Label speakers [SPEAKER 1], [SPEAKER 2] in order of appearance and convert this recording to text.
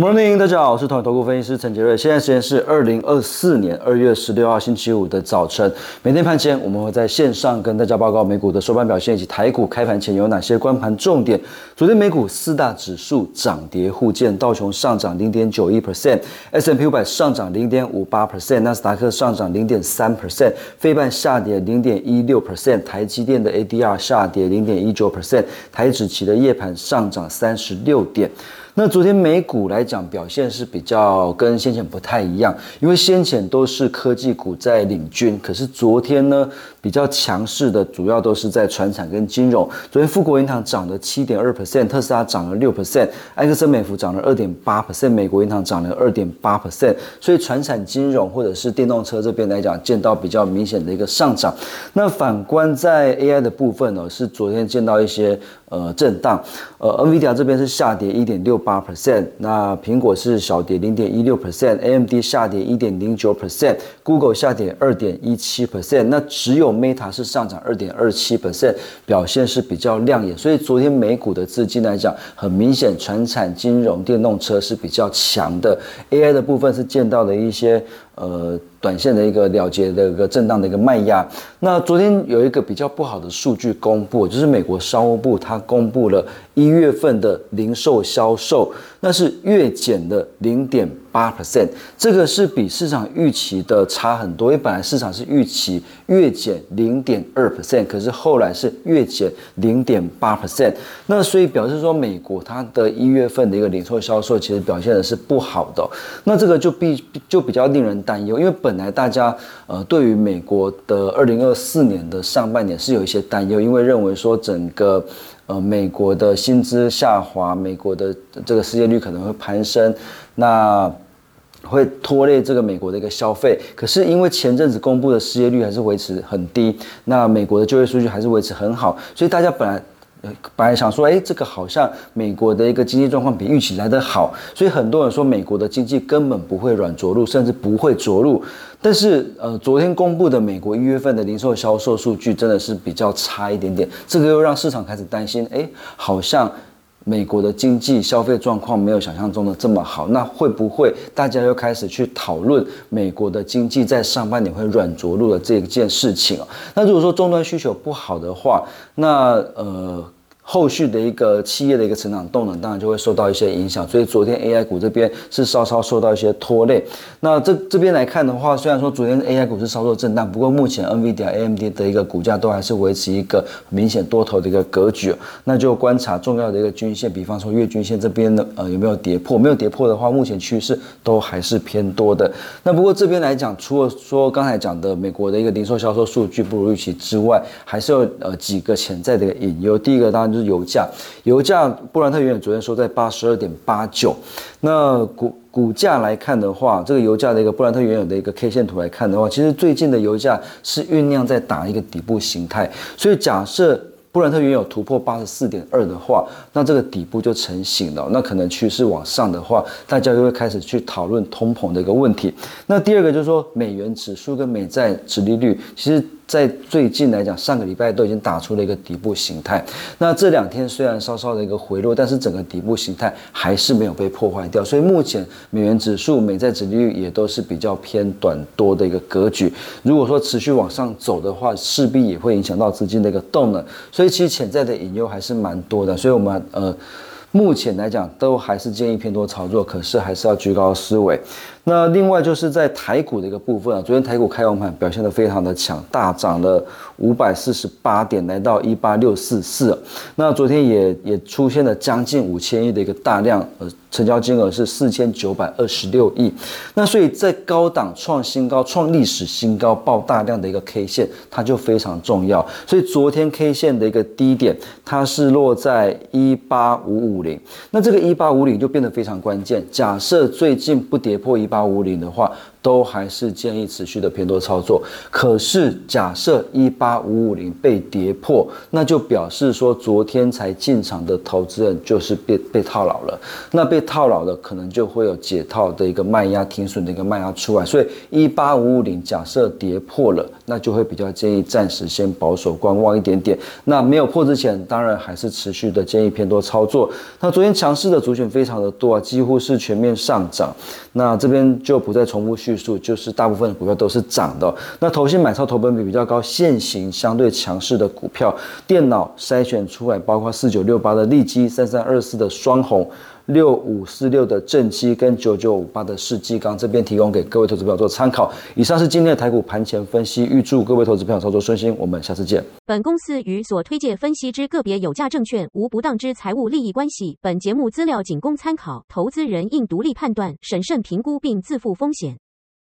[SPEAKER 1] Morning，大家好，我是团投顾分析师陈杰瑞。现在时间是二零二四年二月十六号星期五的早晨。每天盘前，我们会在线上跟大家报告美股的收盘表现以及台股开盘前有哪些关盘重点。昨天美股四大指数涨跌互见，道琼上涨零点九一 percent，S M P 五百上涨零点五八 percent，纳斯达克上涨零点三 percent，非半下跌零点一六 percent，台积电的 A D R 下跌零点一九 percent，台指期的夜盘上涨三十六点。那昨天美股来讲表现是比较跟先前不太一样，因为先前都是科技股在领军，可是昨天呢比较强势的主要都是在船产跟金融。昨天富国银行涨了七点二 percent，特斯拉涨了六 percent，埃克森美孚涨了二点八 percent，美国银行涨了二点八 percent，所以船产金融或者是电动车这边来讲见到比较明显的一个上涨。那反观在 AI 的部分呢，是昨天见到一些呃震荡，呃，NVIDIA 这边是下跌一点六八。percent，那苹果是小跌零点一六 percent，AMD 下跌一点零九 percent，Google 下跌二点一七 percent，那只有 Meta 是上涨二点二七 percent，表现是比较亮眼。所以昨天美股的资金来讲，很明显，传产、金融、电动车是比较强的，AI 的部分是见到了一些。呃，短线的一个了结的一个震荡的一个卖压。那昨天有一个比较不好的数据公布，就是美国商务部它公布了一月份的零售销售，那是月减的零点。八 percent，这个是比市场预期的差很多，因为本来市场是预期月减零点二 percent，可是后来是月减零点八 percent，那所以表示说美国它的一月份的一个零售销售其实表现的是不好的，那这个就必就比较令人担忧，因为本来大家呃对于美国的二零二四年的上半年是有一些担忧，因为认为说整个呃美国的薪资下滑，美国的这个失业率可能会攀升。那会拖累这个美国的一个消费，可是因为前阵子公布的失业率还是维持很低，那美国的就业数据还是维持很好，所以大家本来本来想说，哎，这个好像美国的一个经济状况比预期来得好，所以很多人说美国的经济根本不会软着陆，甚至不会着陆。但是呃，昨天公布的美国一月份的零售销售数据真的是比较差一点点，这个又让市场开始担心，哎，好像。美国的经济消费状况没有想象中的这么好，那会不会大家又开始去讨论美国的经济在上半年会软着陆的这一件事情啊？那如果说终端需求不好的话，那呃。后续的一个企业的一个成长动能，当然就会受到一些影响。所以昨天 AI 股这边是稍稍受到一些拖累。那这这边来看的话，虽然说昨天 AI 股是稍作震荡，不过目前 NVIDIA、AMD 的一个股价都还是维持一个明显多头的一个格局。那就观察重要的一个均线，比方说月均线这边的呃有没有跌破？没有跌破的话，目前趋势都还是偏多的。那不过这边来讲，除了说刚才讲的美国的一个零售销售数据不如预期之外，还是有呃几个潜在的一个隐忧。第一个当然就油价，油价布兰特原油昨天收在八十二点八九，那股股价来看的话，这个油价的一个布兰特原油的一个 K 线图来看的话，其实最近的油价是酝酿在打一个底部形态，所以假设布兰特原油突破八十四点二的话，那这个底部就成型了，那可能趋势往上的话，大家就会开始去讨论通膨的一个问题。那第二个就是说，美元指数跟美债指利率，其实。在最近来讲，上个礼拜都已经打出了一个底部形态。那这两天虽然稍稍的一个回落，但是整个底部形态还是没有被破坏掉。所以目前美元指数、美债指利率也都是比较偏短多的一个格局。如果说持续往上走的话，势必也会影响到资金的一个动能。所以其实潜在的隐忧还是蛮多的。所以我们呃，目前来讲都还是建议偏多操作，可是还是要居高思维。那另外就是在台股的一个部分啊，昨天台股开完盘表现得非常的强，大涨了五百四十八点，来到一八六四四。那昨天也也出现了将近五千亿的一个大量，呃，成交金额是四千九百二十六亿。那所以在高档创新高、创历史新高、爆大量的一个 K 线，它就非常重要。所以昨天 K 线的一个低点，它是落在一八五五零。那这个一八五零就变得非常关键。假设最近不跌破一八五零的话，都还是建议持续的偏多操作。可是假设一八五五零被跌破，那就表示说昨天才进场的投资人就是被被套牢了。那被套牢的可能就会有解套的一个卖压停损的一个卖压出来。所以一八五五零假设跌破了，那就会比较建议暂时先保守观望一点点。那没有破之前，当然还是持续的建议偏多操作。那昨天强势的族群非常的多啊，几乎是全面上涨。那这边就不再重复述，就是大部分股票都是涨的。那投信买超投本比比较高、现行相对强势的股票，电脑筛选出来，包括四九六八的利基、三三二四的双红。六五四六的正基跟九九五八的世纪钢，这边提供给各位投资朋友做参考。以上是今天的台股盘前分析，预祝各位投资朋友操作顺心。我们下次见。
[SPEAKER 2] 本公司与所推介分析之个别有价证券无不当之财务利益关系。本节目资料仅供参考，投资人应独立判断、审慎评估并自负风险。